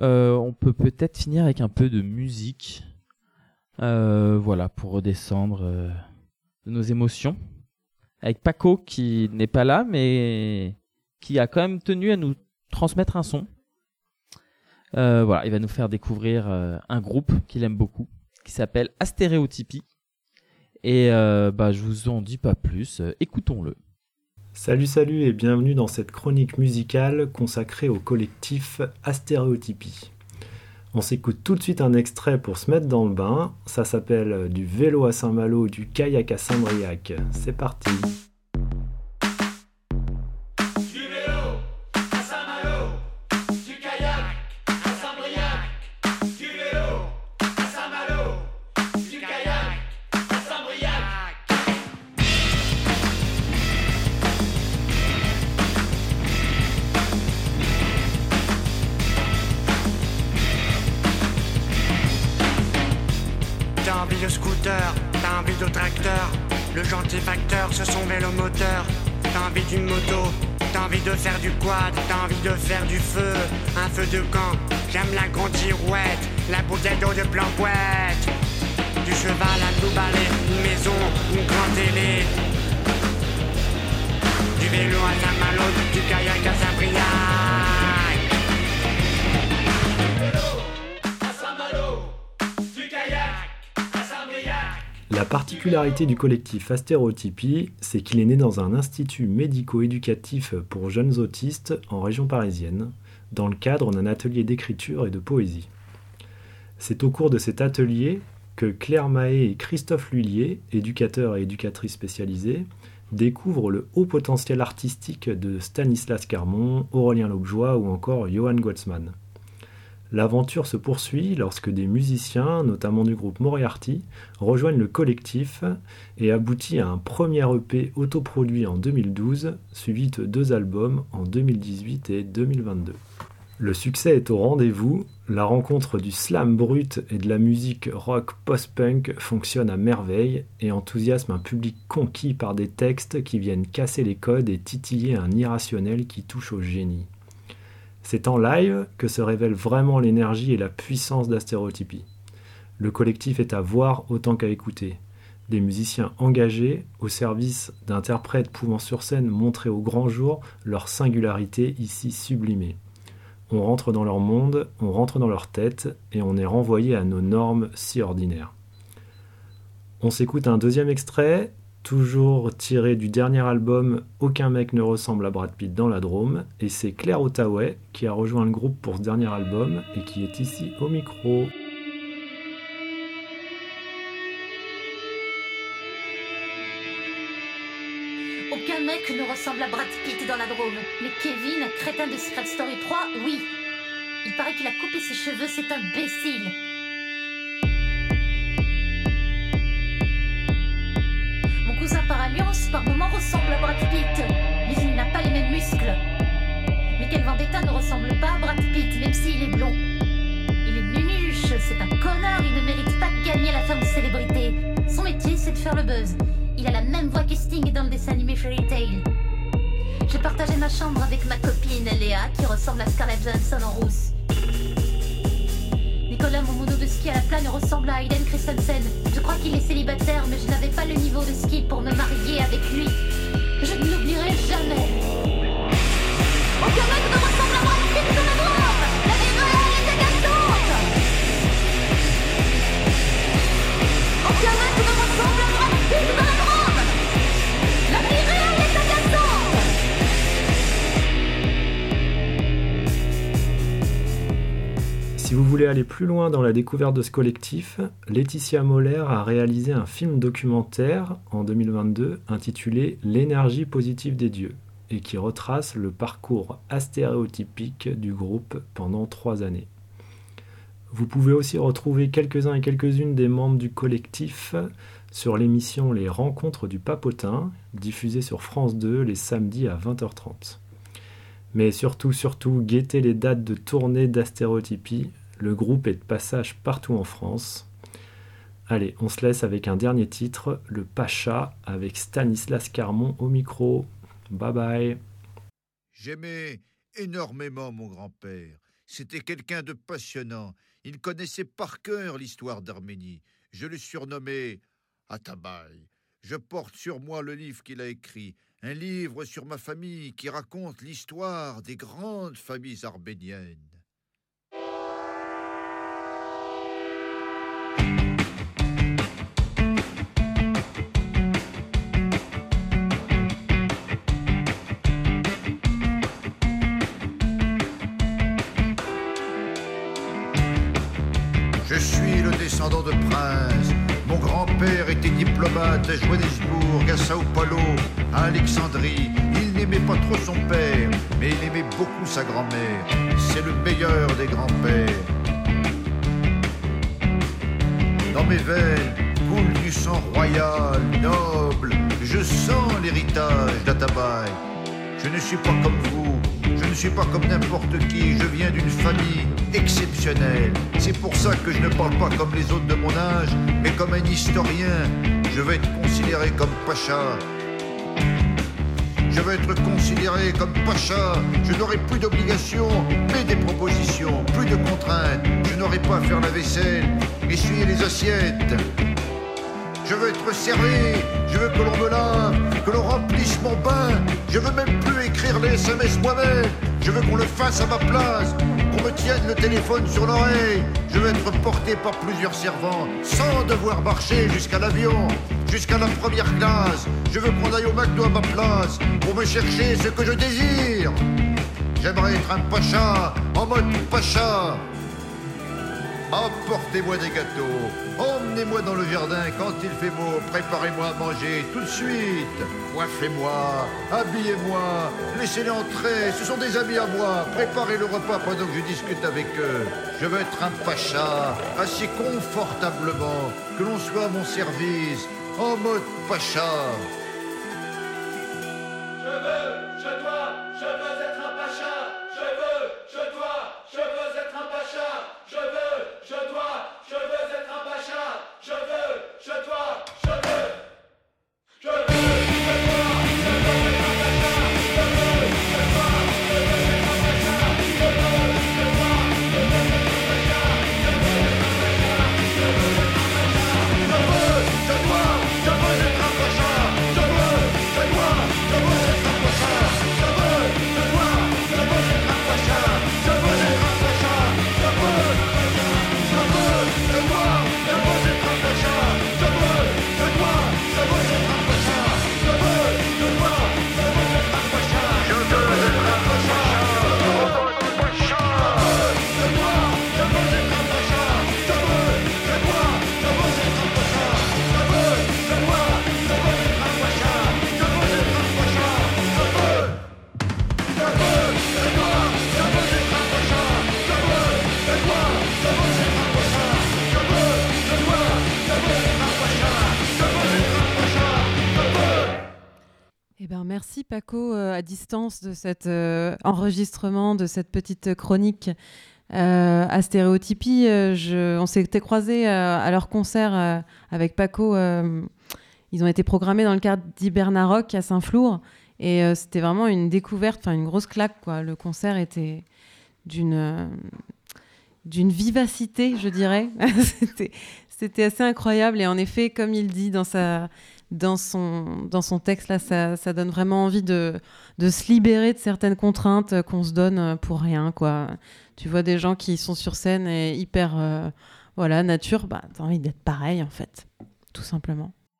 on peut peut-être finir avec un peu de musique. voilà, pour redescendre de nos émotions. Avec Paco qui n'est pas là, mais qui a quand même tenu à nous transmettre un son. voilà, il va nous faire découvrir un groupe qu'il aime beaucoup, qui s'appelle Astéréotypie. Et bah, je vous en dis pas plus, écoutons-le. Salut salut et bienvenue dans cette chronique musicale consacrée au collectif Astéréotypie. On s'écoute tout de suite un extrait pour se mettre dans le bain, ça s'appelle du vélo à Saint-Malo, du kayak à Saint-Briac. C'est parti t'as envie de tracteur. Le gentil facteur, ce sont vélomoteur. T'as envie d'une moto, t'as envie de faire du quad, t'as envie de faire du feu, un feu de camp. J'aime la grande girouette, la bouteille d'eau de planquette. Du cheval à tout balai, une maison, une grande télé. Du vélo à Saint-Malo, du La particularité du collectif Astérotypie, c'est qu'il est né dans un institut médico-éducatif pour jeunes autistes en région parisienne, dans le cadre d'un atelier d'écriture et de poésie. C'est au cours de cet atelier que Claire Mahé et Christophe Lullier, éducateurs et éducatrices spécialisés, découvrent le haut potentiel artistique de Stanislas Carmon, Aurélien Laugeois ou encore Johann Goltzmann. L'aventure se poursuit lorsque des musiciens, notamment du groupe Moriarty, rejoignent le collectif et aboutit à un premier EP autoproduit en 2012, suivi de deux albums en 2018 et 2022. Le succès est au rendez-vous, la rencontre du slam brut et de la musique rock post-punk fonctionne à merveille et enthousiasme un public conquis par des textes qui viennent casser les codes et titiller un irrationnel qui touche au génie. C'est en live que se révèle vraiment l'énergie et la puissance d'Astérotypie. Le collectif est à voir autant qu'à écouter. Des musiciens engagés au service d'interprètes pouvant sur scène montrer au grand jour leur singularité ici sublimée. On rentre dans leur monde, on rentre dans leur tête et on est renvoyé à nos normes si ordinaires. On s'écoute un deuxième extrait toujours tiré du dernier album Aucun mec ne ressemble à Brad Pitt dans la Drôme, et c'est Claire Ottaway qui a rejoint le groupe pour ce dernier album et qui est ici au micro. Aucun mec ne ressemble à Brad Pitt dans la Drôme, mais Kevin, crétin de Secret Story 3, oui. Il paraît qu'il a coupé ses cheveux, c'est imbécile. Par moments ressemble à Brad Pitt, mais il n'a pas les mêmes muscles. Mais quel Vendetta ne ressemble pas à Brad Pitt, même s'il est blond. Il est nunuche, c'est un connard, il ne mérite pas de gagner la femme de célébrité. Son métier, c'est de faire le buzz. Il a la même voix que Sting dans le dessin animé Fairy Tail. J'ai partagé ma chambre avec ma copine Léa, qui ressemble à Scarlett Johansson en rousse. Nicolas, mon mono de ski à la plane ressemble à Hayden Christensen. Je crois qu'il est célibataire, mais je n'avais pas le niveau de ski pour me marier avec lui. Je ne l'oublierai jamais. Vous voulez aller plus loin dans la découverte de ce collectif, Laetitia Moller a réalisé un film documentaire en 2022 intitulé L'énergie positive des dieux et qui retrace le parcours astéréotypique du groupe pendant trois années. Vous pouvez aussi retrouver quelques-uns et quelques-unes des membres du collectif sur l'émission Les Rencontres du Papotin, diffusée sur France 2 les samedis à 20h30. Mais surtout, surtout, guettez les dates de tournée d'astérotypie le groupe est de passage partout en France. Allez, on se laisse avec un dernier titre, Le Pacha, avec Stanislas Carmon au micro. Bye bye. J'aimais énormément mon grand-père. C'était quelqu'un de passionnant. Il connaissait par cœur l'histoire d'Arménie. Je le surnommais Atabaï. Je porte sur moi le livre qu'il a écrit, un livre sur ma famille qui raconte l'histoire des grandes familles arméniennes. Je suis le descendant de princes. Mon grand-père était diplomate à Johannesburg, à Sao Paulo, à Alexandrie. Il n'aimait pas trop son père, mais il aimait beaucoup sa grand-mère. C'est le meilleur des grands-pères. Dans mes veines coule du sang royal, noble. Je sens l'héritage d'Atabaï. Je ne suis pas comme vous, suis pas comme n'importe qui, je viens d'une famille exceptionnelle. C'est pour ça que je ne parle pas comme les autres de mon âge, mais comme un historien. Je veux être considéré comme Pacha. Je veux être considéré comme Pacha. Je n'aurai plus d'obligations, mais des propositions, plus de contraintes. Je n'aurai pas à faire la vaisselle, essuyer les assiettes. Je veux être servi, je veux que l'on me lave, que l'on remplisse mon bain. Je veux même plus écrire les SMS moi-même. Je veux qu'on le fasse à ma place, qu'on me tienne le téléphone sur l'oreille. Je veux être porté par plusieurs servants, sans devoir marcher jusqu'à l'avion, jusqu'à la première classe. Je veux qu'on aille au McDo à ma place, pour me chercher ce que je désire. J'aimerais être un pacha, en mode pacha. Apportez-moi des gâteaux, emmenez-moi dans le jardin quand il fait beau, préparez-moi à manger tout de suite, coiffez-moi, habillez-moi, laissez-les entrer, ce sont des amis à moi, préparez le repas pendant que je discute avec eux. Je veux être un pacha, assis confortablement, que l'on soit à mon service, en mode pacha. Merci Paco euh, à distance de cet euh, enregistrement, de cette petite chronique euh, à Stéréotypie. Euh, on s'était croisés à leur concert avec Paco. ils ont été programmés dans le cadre d'Hibernarock à Saint-Flour. Et c'était vraiment une découverte, enfin une grosse claque. Quoi. Le concert était d'une vivacité, je dirais. C'était assez incroyable. Et en effet, comme il dit dans sa dans son, dans son texte, là, ça, ça donne vraiment envie de, de se libérer de certaines contraintes qu'on se donne pour rien. Quoi. Tu vois des gens qui sont sur scène et hyper euh, voilà, nature, bah, t'as envie d'être pareil, en fait, tout simplement.